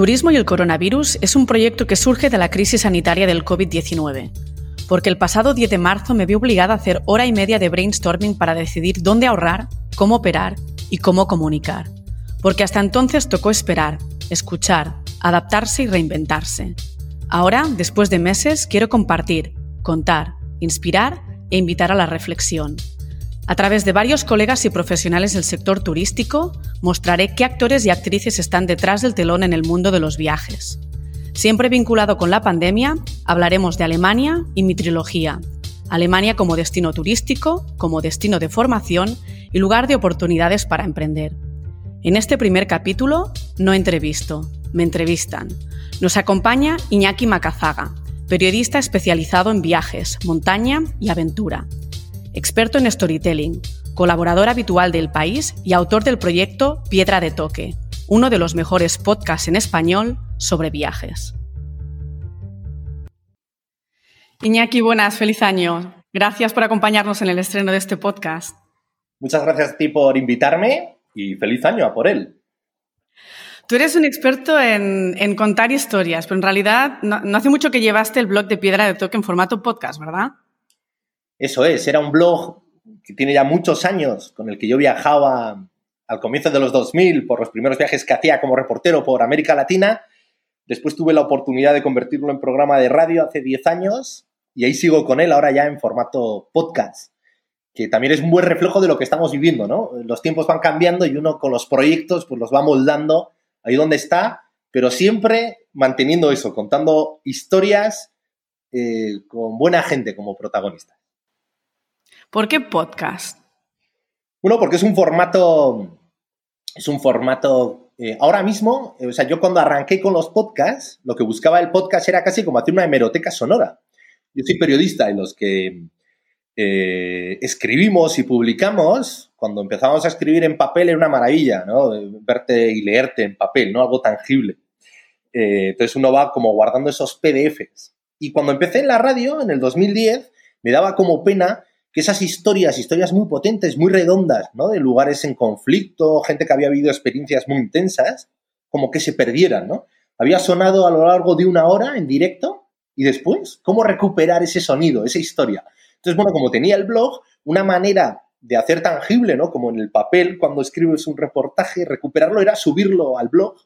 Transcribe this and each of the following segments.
Turismo y el coronavirus es un proyecto que surge de la crisis sanitaria del COVID-19, porque el pasado 10 de marzo me vi obligada a hacer hora y media de brainstorming para decidir dónde ahorrar, cómo operar y cómo comunicar, porque hasta entonces tocó esperar, escuchar, adaptarse y reinventarse. Ahora, después de meses, quiero compartir, contar, inspirar e invitar a la reflexión. A través de varios colegas y profesionales del sector turístico, mostraré qué actores y actrices están detrás del telón en el mundo de los viajes. Siempre vinculado con la pandemia, hablaremos de Alemania y mi trilogía. Alemania como destino turístico, como destino de formación y lugar de oportunidades para emprender. En este primer capítulo, no entrevisto, me entrevistan. Nos acompaña Iñaki Macazaga, periodista especializado en viajes, montaña y aventura experto en storytelling, colaborador habitual del país y autor del proyecto Piedra de Toque, uno de los mejores podcasts en español sobre viajes. Iñaki, buenas, feliz año. Gracias por acompañarnos en el estreno de este podcast. Muchas gracias a ti por invitarme y feliz año a por él. Tú eres un experto en, contar historias, pero en realidad no, no, hace mucho que llevaste el blog de Piedra de Toque en formato podcast, ¿verdad? Eso es, era un blog que tiene ya muchos años, con el que yo viajaba al comienzo de los 2000 por los primeros viajes que hacía como reportero por América Latina. Después tuve la oportunidad de convertirlo en programa de radio hace 10 años y ahí sigo con él ahora ya en formato podcast, que también es un buen reflejo de lo que estamos viviendo, ¿no? Los tiempos van cambiando y uno con los proyectos pues los va moldando ahí donde está, pero siempre manteniendo eso, contando historias eh, con buena gente como protagonista. ¿Por qué podcast? Bueno, porque es un formato, es un formato, eh, ahora mismo, eh, o sea, yo cuando arranqué con los podcasts, lo que buscaba el podcast era casi como hacer una hemeroteca sonora. Yo soy periodista y los que eh, escribimos y publicamos, cuando empezamos a escribir en papel era una maravilla, ¿no? Verte y leerte en papel, ¿no? Algo tangible. entonces uno va como guardando esos PDFs. Y cuando empecé en la radio, en el 2010, me daba como pena que esas historias, historias muy potentes, muy redondas, ¿no? De lugares en conflicto, gente que había vivido experiencias muy intensas, como que se perdieran, ¿no? Había sonado a lo largo de una hora en directo y después, ¿cómo recuperar ese sonido, esa historia? Entonces, bueno, como tenía el blog, una manera de hacer tangible, ¿no? Como en el papel, cuando escribes un reportaje, recuperarlo era subirlo al blog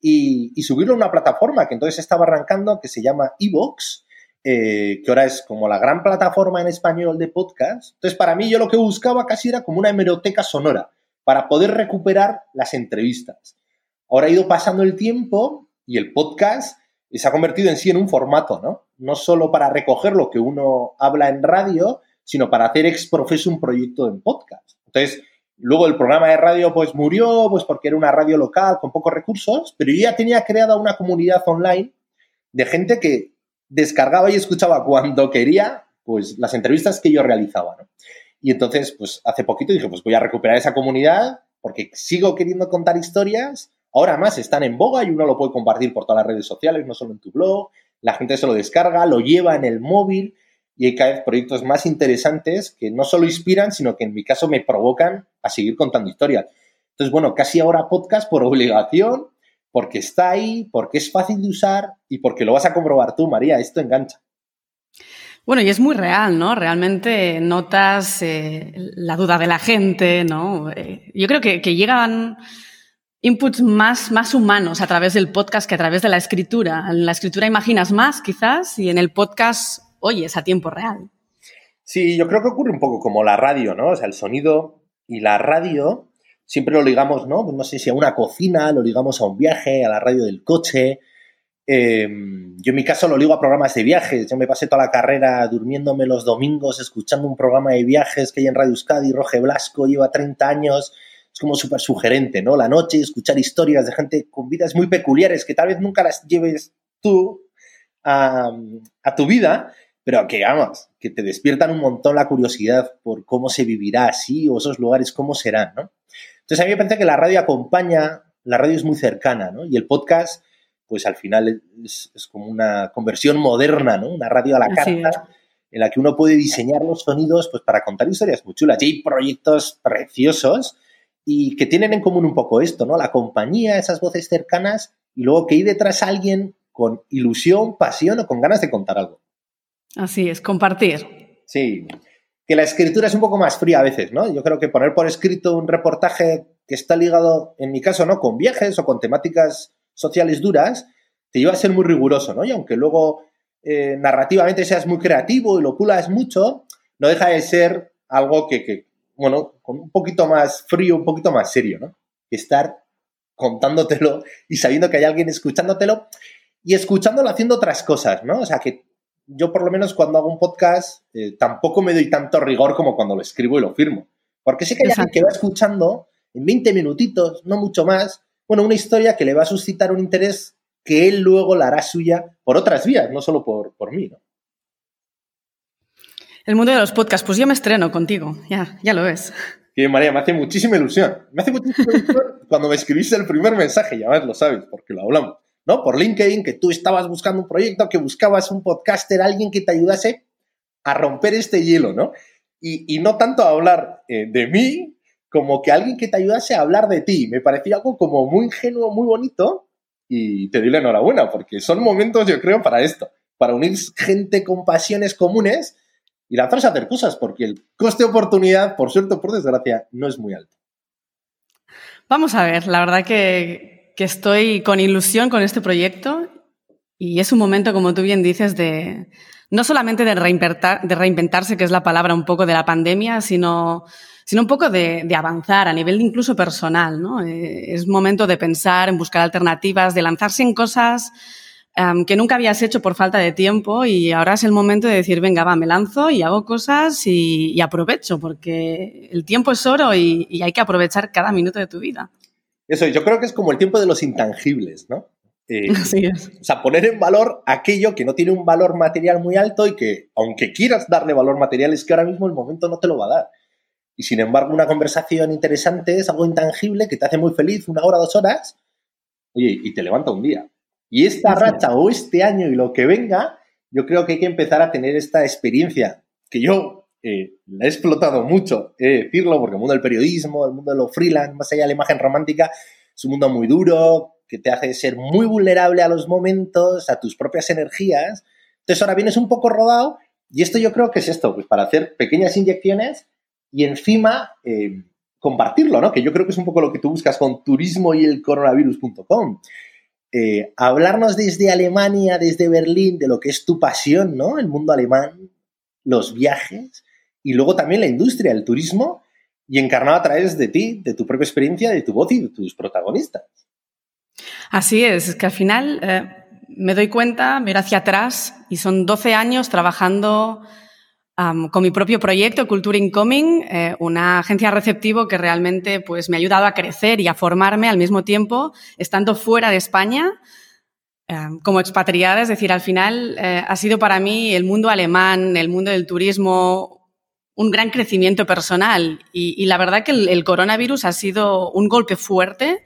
y, y subirlo a una plataforma que entonces estaba arrancando que se llama Evox, eh, que ahora es como la gran plataforma en español de podcast. Entonces, para mí, yo lo que buscaba casi era como una hemeroteca sonora para poder recuperar las entrevistas. Ahora ha ido pasando el tiempo y el podcast se ha convertido en sí en un formato, ¿no? No solo para recoger lo que uno habla en radio, sino para hacer ex profeso un proyecto en podcast. Entonces, luego el programa de radio pues murió, pues porque era una radio local con pocos recursos, pero ya tenía creada una comunidad online de gente que descargaba y escuchaba cuando quería, pues las entrevistas que yo realizaba, ¿no? Y entonces, pues hace poquito dije, pues voy a recuperar esa comunidad porque sigo queriendo contar historias. Ahora más están en boga y uno lo puede compartir por todas las redes sociales, no solo en tu blog. La gente se lo descarga, lo lleva en el móvil y hay cada vez proyectos más interesantes que no solo inspiran, sino que en mi caso me provocan a seguir contando historias. Entonces, bueno, casi ahora podcast por obligación porque está ahí, porque es fácil de usar y porque lo vas a comprobar tú, María, esto engancha. Bueno, y es muy real, ¿no? Realmente notas eh, la duda de la gente, ¿no? Eh, yo creo que, llegan inputs más, más humanos a través del podcast que a través de la escritura. En la escritura imaginas más, quizás, y en el podcast oyes a tiempo real. Sí, yo creo que ocurre un poco como la radio, ¿no? O sea, el sonido y la radio siempre lo ligamos, ¿no? No sé si a una cocina, lo ligamos a un viaje, a la radio del coche. Em, yo en mi caso lo ligo a programas de viajes. Yo me pasé toda la carrera durmiéndome los domingos, escuchando un programa de viajes que hay en Radio Euskadi, Roge Blasco, lleva 30 años. Es como súper sugerente, ¿no? La noche, escuchar historias de gente con vidas muy peculiares que tal vez nunca las lleves tú a, a tu vida, pero que, vamos, que te despiertan un montón la curiosidad por cómo se vivirá así o esos lugares cómo serán, ¿no? Entonces a mí me parece que la radio acompaña, la radio es muy cercana, ¿no? Y el podcast, pues al final es, como una conversión moderna, ¿no? Una radio a la carta en la que uno puede diseñar los sonidos pues para contar historias muy chulas. Y hay proyectos preciosos y que tienen en común un poco esto, ¿no? La compañía, esas voces cercanas y luego que hay detrás alguien con ilusión, pasión o con ganas de contar algo. Así es, compartir. Sí, que la escritura es un poco más fría a veces, ¿no? Yo creo que poner por escrito un reportaje que está ligado, en mi caso, ¿no? Con viajes o con temáticas sociales duras, te lleva a ser muy riguroso, ¿no? Y aunque luego eh, narrativamente seas muy creativo y lo pulas mucho, no deja de ser algo que, que, bueno, con un poquito más frío, un poquito más serio, ¿no? Estar contándotelo y sabiendo que hay alguien escuchándotelo y escuchándolo haciendo otras cosas, ¿no? O sea, que yo por lo menos cuando hago un podcast eh, tampoco me doy tanto rigor como cuando lo escribo y lo firmo. Porque sé que hay alguien que va escuchando en 20 minutitos, no mucho más, bueno, una historia que le va a suscitar un interés que él luego la hará suya por otras vías, no solo por, por mí, ¿no? El mundo de los podcasts, pues yo me estreno contigo, ya, ya lo ves. Que María, me hace muchísima ilusión. Me hace muchísima ilusión cuando me escribiste el primer mensaje, ya ves, lo sabes, porque lo hablamos. ¿No? Por LinkedIn, que tú estabas buscando un proyecto, que buscabas un podcaster, alguien que te ayudase a romper este hielo, ¿no? Y, no tanto a hablar eh, de mí, como que alguien que te ayudase a hablar de ti. Me parecía algo como muy ingenuo, muy bonito, y te doy la enhorabuena, porque son momentos, yo creo, para esto, para unir gente con pasiones comunes y lanzarse a hacer cosas, porque el coste de oportunidad, por suerte o por desgracia, no es muy alto. Vamos a ver, la verdad que, que estoy con ilusión con este proyecto y es un momento, como tú bien dices, de no solamente de, reinventarse, que es la palabra un poco de la pandemia, sino, sino un poco de, avanzar a nivel incluso personal. ¿no? Eh, es momento de pensar, en buscar alternativas, de lanzarse en cosas em, que nunca habías hecho por falta de tiempo y ahora es el momento de decir, venga, va, me lanzo y hago cosas y, aprovecho, porque el tiempo es oro y hay que aprovechar cada minuto de tu vida. Eso, yo creo que es como el tiempo de los intangibles, ¿no? Eh, Así es. O sea, poner en valor aquello que no tiene un valor material muy alto y que, aunque quieras darle valor material, es que ahora mismo el momento no te lo va a dar. Y sin embargo, una conversación interesante es algo intangible que te hace muy feliz una hora, dos horas, oye, y te levanta un día. Y esta racha o este año y lo que venga, yo creo que hay que empezar a tener esta experiencia que yo eh, la he explotado mucho, he de decirlo, porque el mundo del periodismo, el mundo de los freelance, más allá de la imagen romántica, es un mundo muy duro, que te hace ser muy vulnerable a los momentos, a tus propias energías. Entonces ahora vienes un poco rodado y esto yo creo que es esto, pues para hacer pequeñas inyecciones y encima eh, compartirlo, ¿no? Que yo creo que es un poco lo que tú buscas con turismo y el coronavirus.com. Eh, hablarnos desde Alemania, desde Berlín, de lo que es tu pasión, ¿no? El mundo alemán, los viajes, y luego también la industria, el turismo, y encarnado a través de ti, de tu propia experiencia, de tu voz y de tus protagonistas. Así es, es que al final eh, me doy cuenta, miro hacia atrás y son 12 años trabajando con mi propio proyecto, Cultura Incoming, eh, una agencia receptivo que realmente pues, me ha ayudado a crecer y a formarme al mismo tiempo, estando fuera de España, eh, como expatriada, es decir, al final ha sido para mí el mundo alemán, el mundo del turismo, un gran crecimiento personal y, la verdad que el, coronavirus ha sido un golpe fuerte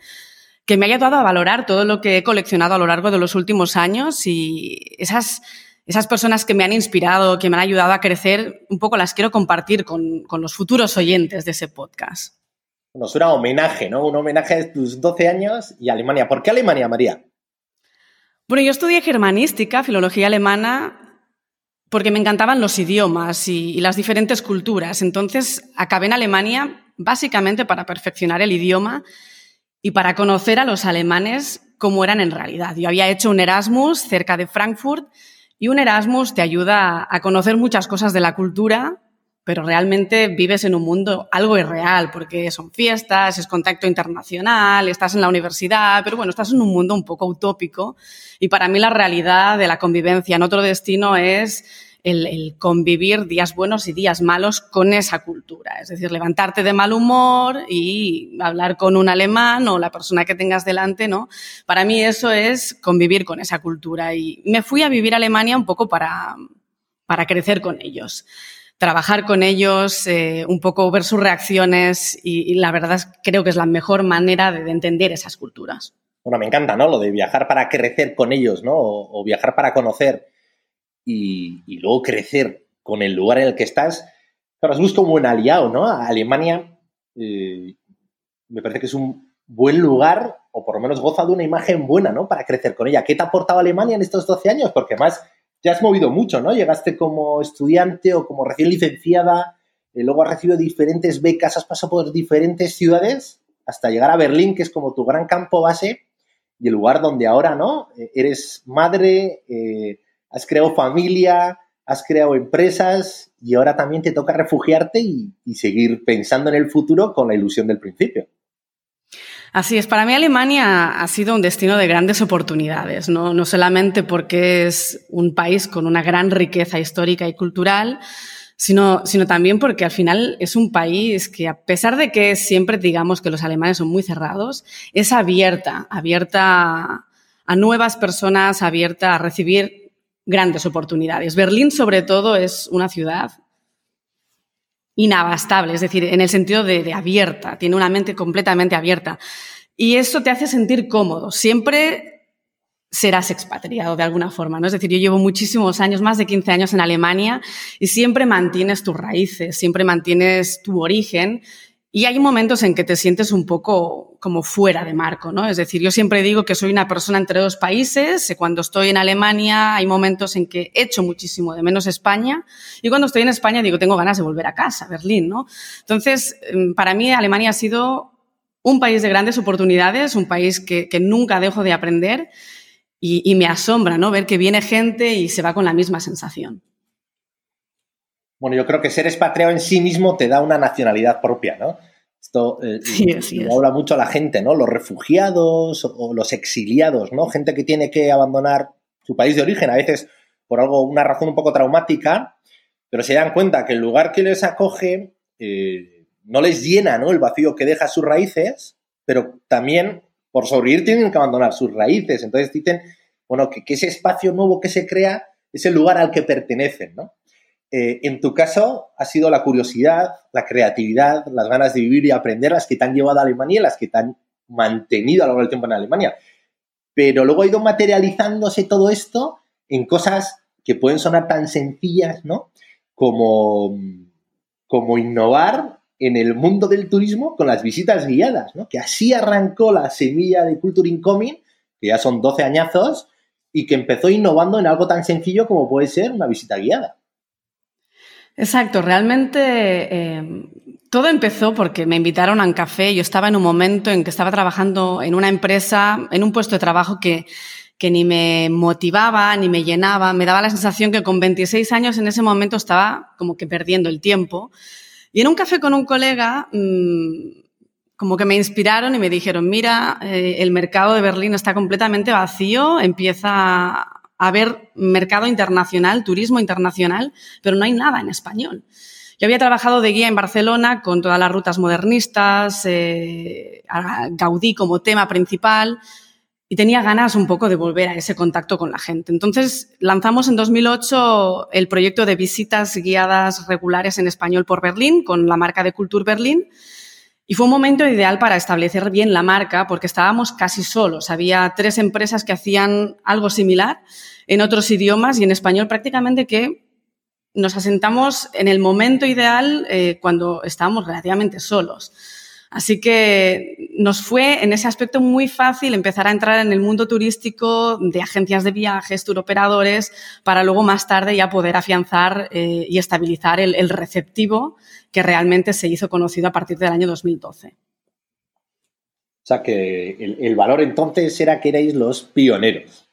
que me ha ayudado a valorar todo lo que he coleccionado a lo largo de los últimos años y esas, esas personas que me han inspirado, que me han ayudado a crecer, un poco las quiero compartir con, los futuros oyentes de ese podcast. Nos suena homenaje, ¿no? Un homenaje a tus 12 años y Alemania. ¿Por qué Alemania, María? Bueno, yo estudié germanística, filología alemana, porque me encantaban los idiomas y, las diferentes culturas. Entonces acabé en Alemania básicamente para perfeccionar el idioma y para conocer a los alemanes cómo eran en realidad. Yo había hecho un Erasmus cerca de Frankfurt y un Erasmus te ayuda a conocer muchas cosas de la cultura, pero realmente vives en un mundo algo irreal, porque son fiestas, es contacto internacional, estás en la universidad, pero bueno, estás en un mundo un poco utópico. Y para mí la realidad de la convivencia en otro destino es el, convivir días buenos y días malos con esa cultura. Es decir, levantarte de mal humor y hablar con un alemán o la persona que tengas delante, ¿no? Para mí eso es convivir con esa cultura. Y me fui a vivir a Alemania un poco para, para crecer con ellos trabajar con ellos, eh, un poco ver sus reacciones y, la verdad es, creo que es la mejor manera de, entender esas culturas. Bueno, me encanta, ¿no? Lo de viajar para crecer con ellos, ¿no? O, viajar para conocer y, luego crecer con el lugar en el que estás. Claro, es busco un buen aliado, ¿no? Alemania eh, me parece que es un buen lugar o por lo menos goza de una imagen buena, ¿no? Para crecer con ella. ¿Qué te ha aportado Alemania en estos 12 años? Porque más te has movido mucho, ¿no? Llegaste como estudiante o como recién licenciada, y luego has recibido diferentes becas, has pasado por diferentes ciudades hasta llegar a Berlín, que es como tu gran campo base y el lugar donde ahora, ¿no? Eh, eres madre, eh, has creado familia, has creado empresas y ahora también te toca refugiarte y, seguir pensando en el futuro con la ilusión del principio. Así es, para mí Alemania ha sido un destino de grandes oportunidades, ¿no? no solamente porque es un país con una gran riqueza histórica y cultural, sino, sino también porque al final es un país que, a pesar de que siempre digamos que los alemanes son muy cerrados, es abierta, abierta a nuevas personas, abierta a recibir grandes oportunidades. Berlín, sobre todo, es una ciudad inabastable, es decir, en el sentido de, abierta, tiene una mente completamente abierta. Y eso te hace sentir cómodo. Siempre serás expatriado de alguna forma, ¿no? Es decir, yo llevo muchísimos años, más de 15 años en Alemania y siempre mantienes tus raíces, siempre mantienes tu origen y hay momentos en que te sientes un poco como fuera de marco, ¿no? Es decir, yo siempre digo que soy una persona entre dos países. Cuando estoy en Alemania hay momentos en que echo muchísimo de menos España y cuando estoy en España digo tengo ganas de volver a casa, Berlín, ¿no? Entonces, em, para mí Alemania ha sido un país de grandes oportunidades, un país que, nunca dejo de aprender y me asombra, ¿no? Ver que viene gente y se va con la misma sensación. Bueno, yo creo que ser expatriado en sí mismo te da una nacionalidad propia, ¿no? Esto eh, habla mucho a la gente, ¿no? Los refugiados o los exiliados, ¿no? Gente que tiene que abandonar su país de origen, a veces por algo, una razón un poco traumática, pero se dan cuenta que el lugar que les acoge eh, no les llena, ¿no? El vacío que deja sus raíces, pero también por sobrevivir tienen que abandonar sus raíces. Entonces dicen, bueno, que, que ese espacio nuevo que se crea es el lugar al que pertenecen, ¿no? Eh, en tu caso, ha sido la curiosidad, la creatividad, las ganas de vivir y aprender las que te han llevado a Alemania, las que te han mantenido a lo largo del tiempo en Alemania. Pero luego ha ido materializándose todo esto en cosas que pueden sonar tan sencillas, ¿no? Como, como innovar en el mundo del turismo con las visitas guiadas, ¿no? Que así arrancó la semilla de Culture Incoming, que ya son 12 añazos, y que empezó innovando en algo tan sencillo como puede ser una visita guiada. Exacto, realmente eh, todo empezó porque me invitaron a un café. Yo estaba en un momento en que estaba trabajando en una empresa, en un puesto de trabajo que, ni me motivaba, ni me llenaba. Me daba la sensación que con 26 años en ese momento estaba como que perdiendo el tiempo. Y en un café con un colega, mmm, como que me inspiraron y me dijeron, mira, eh, el mercado de Berlín está completamente vacío, empieza haber mercado internacional, turismo internacional, pero no hay nada en español. Yo había trabajado de guía en Barcelona con todas las rutas modernistas, eh, Gaudí como tema principal, y tenía ganas un poco de volver a ese contacto con la gente. Entonces lanzamos en 2008 el proyecto de visitas guiadas regulares en español por Berlín con la marca de Culture Berlín. Y fue un momento ideal para establecer bien la marca porque estábamos casi solos. Había tres empresas que hacían algo similar en otros idiomas y en español prácticamente que nos asentamos en el momento ideal eh, cuando estábamos relativamente solos. Así que nos fue en ese aspecto muy fácil empezar a entrar en el mundo turístico de agencias de viajes, turoperadores, para luego más tarde ya poder afianzar eh, y estabilizar el, el receptivo que realmente se hizo conocido a partir del año 2012. O sea que el, valor entonces era que erais los pioneros.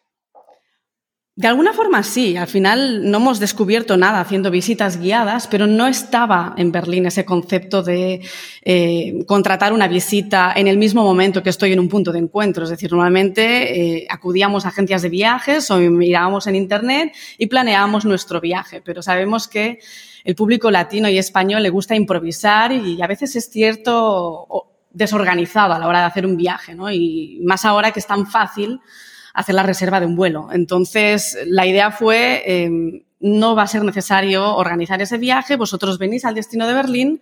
De alguna forma sí, al final no hemos descubierto nada haciendo visitas guiadas, pero no estaba en Berlín ese concepto de eh, contratar una visita en el mismo momento que estoy en un punto de encuentro. Es decir, normalmente eh, acudíamos a agencias de viajes o mirábamos en Internet y planeábamos nuestro viaje, pero sabemos que el público latino y español le gusta improvisar y a veces es cierto desorganizado a la hora de hacer un viaje, ¿no? Y más ahora que es tan fácil hacer la reserva de un vuelo. Entonces, la idea fue, em, no va a ser necesario organizar ese viaje, vosotros venís al destino de Berlín,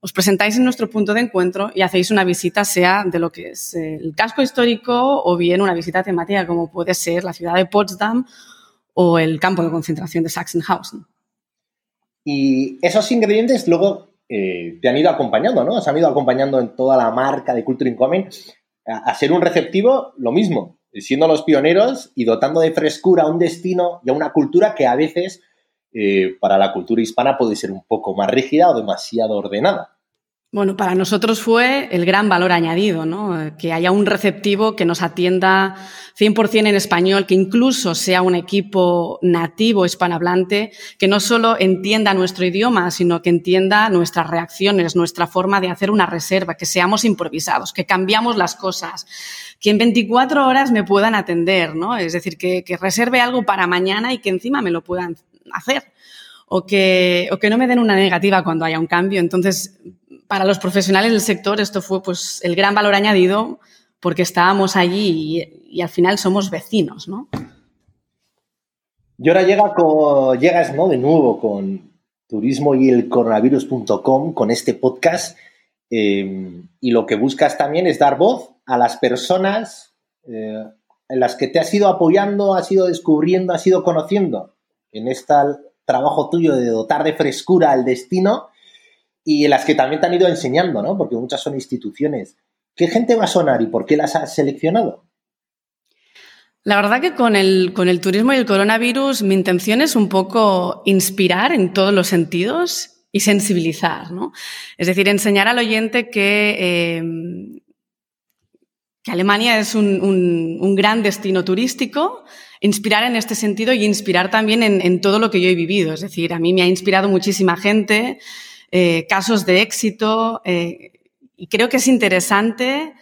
os presentáis en nuestro punto de encuentro y hacéis una visita, sea de lo que es el casco histórico o bien una visita temática como puede ser la ciudad de Potsdam o el campo de concentración de Sachsenhausen. Y esos ingredientes luego eh, te han ido acompañando, ¿no? Se han ido acompañando en toda la marca de Culture Incoming. a, ser un receptivo, lo mismo, siendo los pioneros y dotando de frescura a un destino y a una cultura que a veces eh, para la cultura hispana puede ser un poco más rígida o demasiado ordenada. Bueno, para nosotros fue el gran valor añadido, ¿no? Que haya un receptivo que nos atienda 100% en español, que incluso sea un equipo nativo hispanohablante, que no solo entienda nuestro idioma, sino que entienda nuestras reacciones, nuestra forma de hacer una reserva, que seamos improvisados, que cambiamos las cosas, que en 24 horas me puedan atender, ¿no? Es decir, que, que reserve algo para mañana y que encima me lo puedan hacer. O que, o que no me den una negativa cuando haya un cambio. Entonces, para los profesionales del sector esto fue pues el gran valor añadido porque estábamos allí y, al final somos vecinos, ¿no? Y ahora llega llegas ¿no? de nuevo con turismo y el coronavirus.com con este podcast eh, y lo que buscas también es dar voz a las personas eh, en las que te has ido apoyando, has ido descubriendo, has ido conociendo en este trabajo tuyo de dotar de frescura al destino y las que también te han ido enseñando, ¿no? Porque muchas son instituciones. ¿Qué gente va a sonar y por qué las has seleccionado? La verdad que con el, con el turismo y el coronavirus mi intención es un poco inspirar en todos los sentidos y sensibilizar, ¿no? Es decir, enseñar al oyente que, eh, que Alemania es un, un, gran destino turístico, inspirar en este sentido y inspirar también en, en, todo lo que yo he vivido. Es decir, a mí me ha inspirado muchísima gente, eh, casos de éxito eh, y creo que es interesante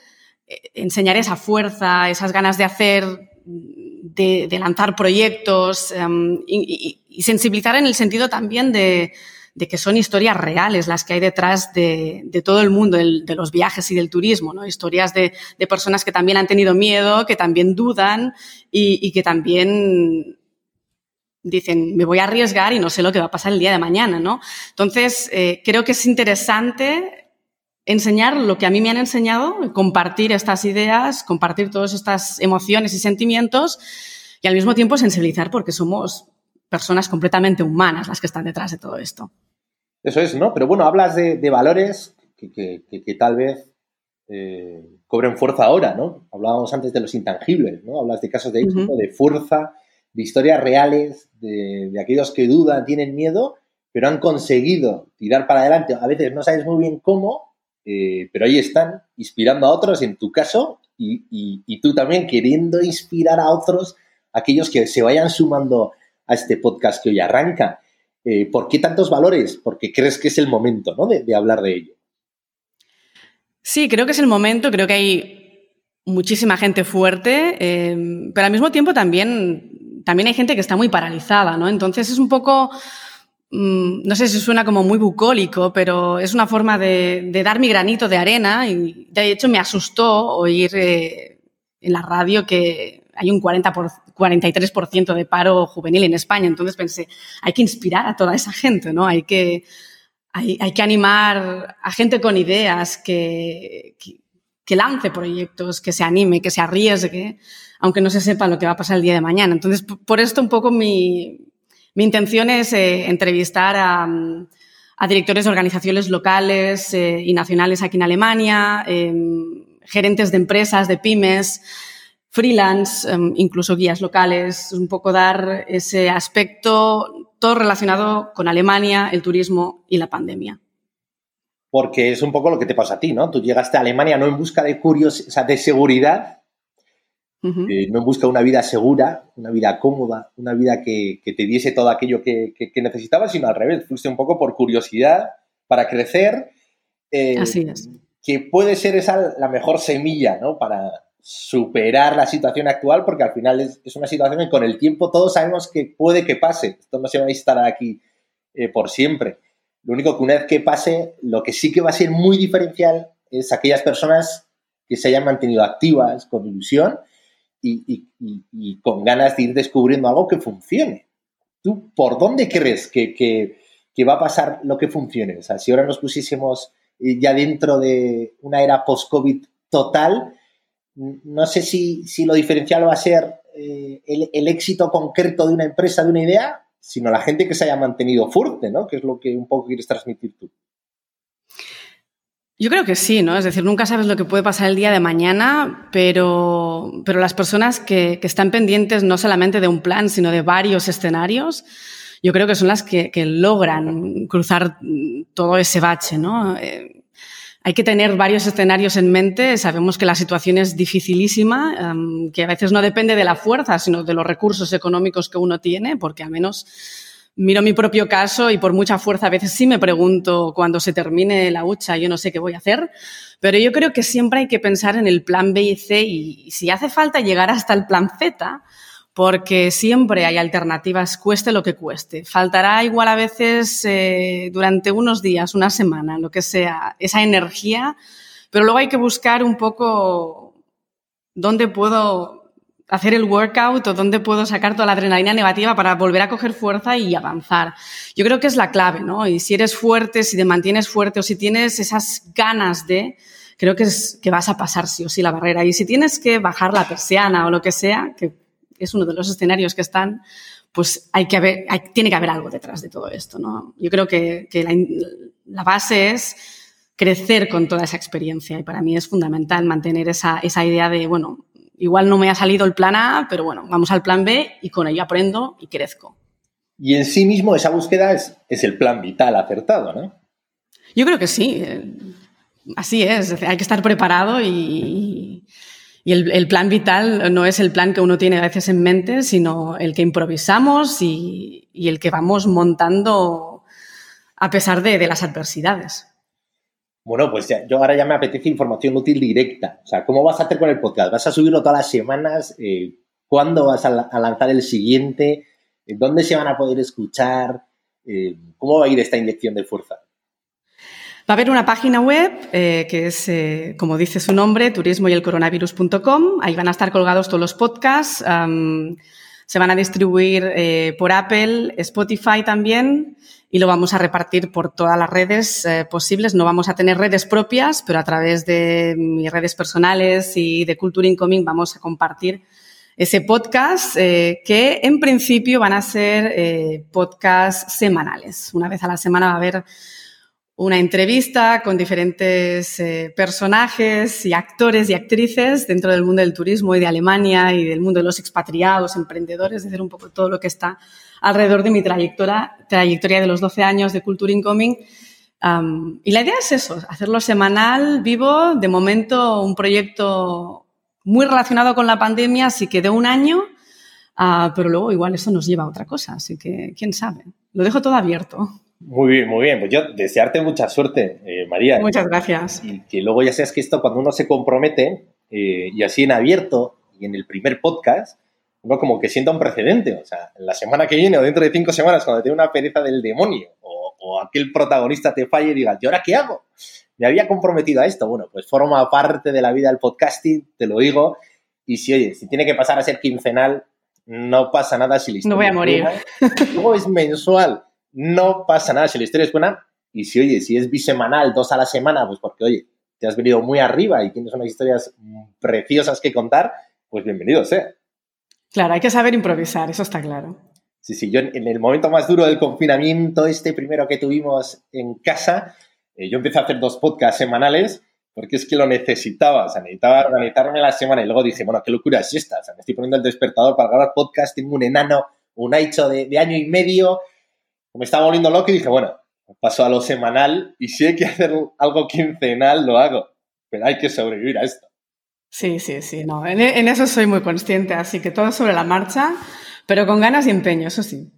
eh, enseñar esa fuerza, esas ganas de hacer, de, lanzar proyectos em, y, sensibilizar en el sentido también de, que son historias reales las que hay detrás de, todo el mundo de los viajes y del turismo, ¿no? Historias de, personas que también han tenido miedo, que también dudan y que también dicen, me voy a arriesgar y no sé lo que va a pasar el día de mañana, ¿no? Entonces, eh, creo que es interesante enseñar lo que a mí me han enseñado, compartir estas ideas, compartir todas estas emociones y sentimientos y al mismo tiempo sensibilizar porque somos personas completamente humanas las que están detrás de todo esto. Eso es, ¿no? Pero bueno, hablas de, valores que, tal vez eh, cobren fuerza ahora, ¿no? Hablábamos antes de los intangibles, ¿no? Hablas de casos de éxito, de fuerza, de historias reales, de, aquellos que dudan, tienen miedo, pero han conseguido tirar para adelante. A veces no sabes muy bien cómo, eh, pero ahí están, inspirando a otros, en tu caso, y, tú también queriendo inspirar a otros, aquellos que se vayan sumando a este podcast que hoy arranca. Eh, ¿Por qué tantos valores? Porque crees que es el momento ¿no? de, hablar de ello. Sí, creo que es el momento, creo que hay muchísima gente fuerte, eh, pero al mismo tiempo también también hay gente que está muy paralizada, ¿no? Entonces es un poco, mm, no sé si suena como muy bucólico, pero es una forma de, dar mi granito de arena y de hecho me asustó oír eh, en la radio que hay un 40 por, 43% de paro juvenil en España. Entonces pensé, hay que inspirar a toda esa gente, ¿no? Hay que, hay, que animar a gente con ideas que lance proyectos, que se anime, que se arriesgue aunque no se sepa lo que va a pasar el día de mañana. Entonces, por esto un poco mi, intención es eh, entrevistar a, directores de organizaciones locales eh, y nacionales aquí en Alemania, em, gerentes de empresas, de pymes, freelance, em, incluso guías locales, un poco dar ese aspecto todo relacionado con Alemania, el turismo y la pandemia porque es un poco lo que te pasa a ti, ¿no? Tú llegaste a Alemania no en busca de curiosidad, o sea, de seguridad, eh, no busca una vida segura, una vida cómoda, una vida que, te diese todo aquello que, necesitabas, sino al revés, fuiste un poco por curiosidad, para crecer. Eh, Así es. Que puede ser esa la mejor semilla, ¿no? Para superar la situación actual, porque al final es, una situación que con el tiempo todos sabemos que puede que pase. Esto no se va a instalar aquí eh, por siempre. Lo único que una vez que pase, lo que sí que va a ser muy diferencial es aquellas personas que se hayan mantenido activas, con ilusión, y, con ganas de ir descubriendo algo que funcione. ¿Tú por dónde crees que, va a pasar lo que funcione? O sea, si ahora nos pusiésemos eh, ya dentro de una era post-COVID total, no sé si, lo diferencial va a ser eh, el, éxito concreto de una empresa, de una idea, sino la gente que se haya mantenido fuerte, ¿no? Que es lo que un poco quieres transmitir tú. Yo creo que sí, ¿no? Es decir, nunca sabes lo que puede pasar el día de mañana, pero, pero las personas que, que están pendientes no solamente de un plan, sino de varios escenarios, yo creo que son las que, que logran cruzar todo ese bache, ¿no? Eh, hay que tener varios escenarios en mente. Sabemos que la situación es dificilísima, um, que a veces no depende de la fuerza, sino de los recursos económicos que uno tiene, porque al menos miro mi propio caso y por mucha fuerza a veces sí me pregunto cuando se termine la hucha, yo no sé qué voy a hacer, pero yo creo que siempre hay que pensar en el plan B y C y, si hace falta llegar hasta el plan Z, porque siempre hay alternativas, cueste lo que cueste. Faltará igual a veces eh, durante unos días, una semana, lo que sea, esa energía, pero luego hay que buscar un poco dónde puedo hacer el workout o dónde puedo sacar toda la adrenalina negativa para volver a coger fuerza y avanzar. Yo creo que es la clave, ¿no? Y si eres fuerte, si te mantienes fuerte o si tienes esas ganas de, creo que, es, que vas a pasar sí o sí la barrera. Y si tienes que bajar la persiana o lo que sea, que es uno de los escenarios que están, pues hay que haber, hay, tiene que haber algo detrás de todo esto, ¿no? Yo creo que, la, base es crecer con toda esa experiencia y para mí es fundamental mantener esa idea de, bueno, igual no me ha salido el plan A, pero bueno, vamos al plan B y con ello aprendo y crezco. Y en sí mismo esa búsqueda es, es el plan vital acertado, ¿no? Yo creo que sí. Así es. Hay que estar preparado y, y el, el, plan vital no es el plan que uno tiene a veces en mente, sino el que improvisamos y, y el que vamos montando a pesar de, de las adversidades. Bueno, pues ya, yo ahora ya me apetece información útil directa. O sea, ¿cómo vas a hacer con el podcast? ¿Vas a subirlo todas las semanas? Eh, ¿Cuándo vas a, lanzar el siguiente? ¿Dónde se van a poder escuchar? Eh, ¿Cómo va a ir esta inyección de fuerza? Va a haber una página web eh, que es, eh, como dice su nombre, turismoyelcoronavirus.com. Ahí van a estar colgados todos los podcasts. Se van a distribuir eh, por Apple, Spotify también y lo vamos a repartir por todas las redes eh, posibles. No vamos a tener redes propias, pero a través de mis redes personales y de Culture Incoming vamos a compartir ese podcast eh, que en principio van a ser eh, podcasts semanales. Una vez a la semana va a haber una entrevista con diferentes personajes y actores y actrices dentro del mundo del turismo y de Alemania y del mundo de los expatriados, emprendedores, es decir, un poco todo lo que está alrededor de mi trayectoria, trayectoria de los 12 años de Culture Incoming. Um, y la idea es eso, hacerlo semanal, vivo, de momento un proyecto muy relacionado con la pandemia, así que de un año, uh, pero luego igual eso nos lleva a otra cosa, así que quién sabe. Lo dejo todo abierto. Muy bien, muy bien. Pues yo desearte mucha suerte, eh, María. Muchas gracias. Y que luego ya seas que esto, cuando uno se compromete, eh, y así en abierto y en el primer podcast, uno como que sienta un precedente. O sea, la semana que viene o dentro de cinco semanas, cuando tenga una pereza del demonio o, o aquel protagonista te falle y diga, ¿y ahora qué hago? Me había comprometido a esto. Bueno, pues forma parte de la vida del podcasting, te lo digo. Y si, oye, si tiene que pasar a ser quincenal, no pasa nada si la historia No voy a morir. Luego es mensual no pasa nada si la historia es buena. Y si, oye, si es bisemanal, dos a la semana, pues porque, oye, te has venido muy arriba y tienes unas historias preciosas que contar, pues bienvenido sea. Claro, hay que saber improvisar, eso está claro. Sí, sí, yo en el momento más duro del confinamiento, este primero que tuvimos en casa, eh, yo empecé a hacer dos podcasts semanales porque es que lo necesitaba, o sea, necesitaba organizarme la semana y luego dije, bueno, qué locura es esta, o sea, me estoy poniendo el despertador para grabar podcast, tengo un enano, un hecho de, de año y medio, me estaba volviendo loco y dije, bueno, paso a lo semanal y si hay que hacer algo quincenal, lo hago. Pero hay que sobrevivir a esto. Sí, sí, sí, no. En, eso soy muy consciente, así que todo sobre la marcha, pero con ganas y empeño, eso sí.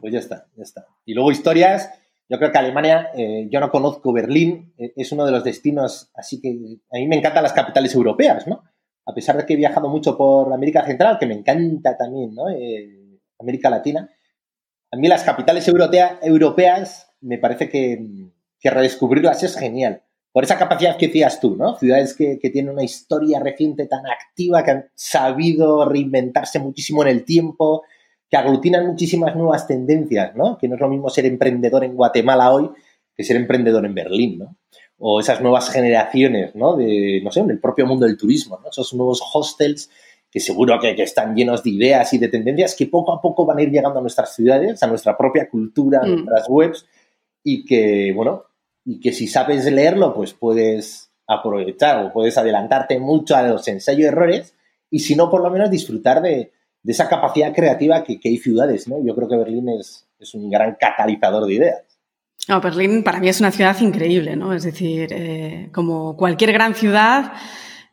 Pues ya está, ya está. Y luego historias. Yo creo que Alemania, eh, yo no conozco Berlín, eh, es uno de los destinos, así que a mí me encantan las capitales europeas, ¿no? A pesar de que he viajado mucho por América Central, que me encanta también, ¿no? Eh, América Latina a mí las capitales europea, europeas me parece que, que, redescubrirlas es genial. Por esa capacidad que decías tú, ¿no? Ciudades que, que, tienen una historia reciente tan activa, que han sabido reinventarse muchísimo en el tiempo, que aglutinan muchísimas nuevas tendencias, ¿no? Que no es lo mismo ser emprendedor en Guatemala hoy que ser emprendedor en Berlín, ¿no? O esas nuevas generaciones, ¿no? De, no sé, en el propio mundo del turismo, ¿no? Esos nuevos hostels que seguro que, que, están llenos de ideas y de tendencias que poco a poco van a ir llegando a nuestras ciudades, a nuestra propia cultura, a mm. nuestras webs, y que, bueno, y que si sabes leerlo, pues puedes aprovechar o puedes adelantarte mucho a los ensayos y errores y si no, por lo menos disfrutar de, esa capacidad creativa que, hay ciudades, ¿no? Yo creo que Berlín es, un gran catalizador de ideas. No, Berlín para mí es una ciudad increíble, ¿no? Es decir, eh, como cualquier gran ciudad,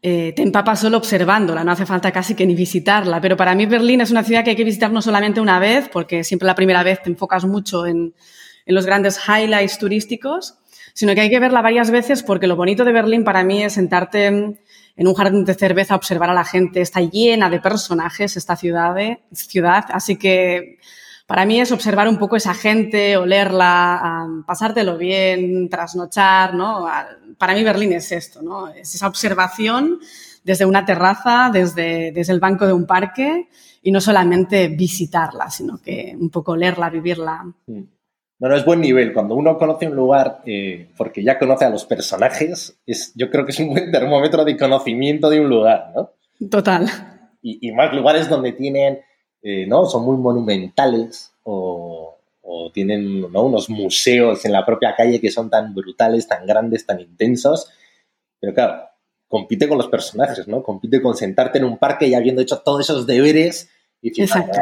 eh, te empapas solo observándola, no hace falta casi que ni visitarla. Pero para mí Berlín es una ciudad que hay que visitar no solamente una vez, porque siempre la primera vez te enfocas mucho en, en los grandes highlights turísticos, sino que hay que verla varias veces porque lo bonito de Berlín para mí es sentarte en un jardín de cerveza a observar a la gente. Está llena de personajes esta ciudad, ciudad así que para mí es observar un poco esa gente, olerla, pasártelo bien, trasnochar, ¿no? Para mí Berlín es esto, ¿no? Es esa observación desde una terraza, desde, desde el banco de un parque y no solamente visitarla, sino que un poco olerla, vivirla. Mm. No, no, es buen nivel. Cuando uno conoce un lugar eh, porque ya conoce a los personajes, es, yo creo que es un buen termómetro de conocimiento de un lugar, ¿no? Total. Y, más lugares donde tienen, eh, ¿no? Son muy monumentales o, tienen unos museos en la propia calle que son tan brutales, tan grandes, tan intensos. Pero claro, compite con los personajes, ¿no? Compite con sentarte en un parque y habiendo hecho todos esos deberes y decir, Exacto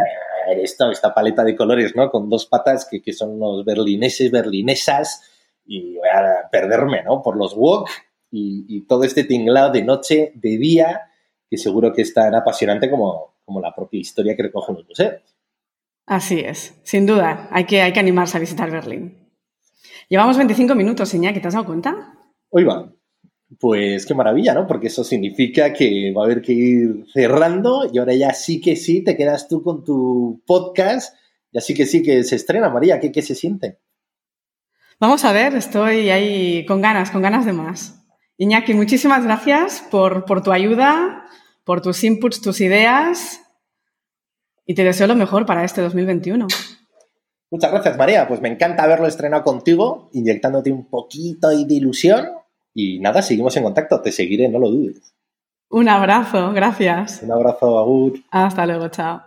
esta, esta paleta de colores, ¿no? Con dos patas que, son los berlineses, berlinesas, y voy a perderme, ¿no? Por los wok y, todo este tinglado de noche, de día, que seguro que es tan apasionante como, como la propia historia que recogen los museos. Así es, sin duda, hay que, hay que animarse a visitar Berlín. Llevamos 25 minutos, Iñaki, ¿te has dado cuenta? Hoy va. Pues qué maravilla, ¿no? Porque eso significa que va a haber que ir cerrando y ahora ya sí que sí, te quedas tú con tu podcast y así que sí que se estrena, María. ¿Qué, qué se siente? Vamos a ver, estoy ahí con ganas, con ganas de más. Iñaki, muchísimas gracias por, por tu ayuda, por tus inputs, tus ideas y te deseo lo mejor para este 2021. Muchas gracias, María. Pues me encanta haberlo estrenado contigo, inyectándote un poquito de ilusión y nada, seguimos en contacto, te seguiré, no lo dudes. Un abrazo, gracias. Un abrazo, Agur. Hasta luego, chao.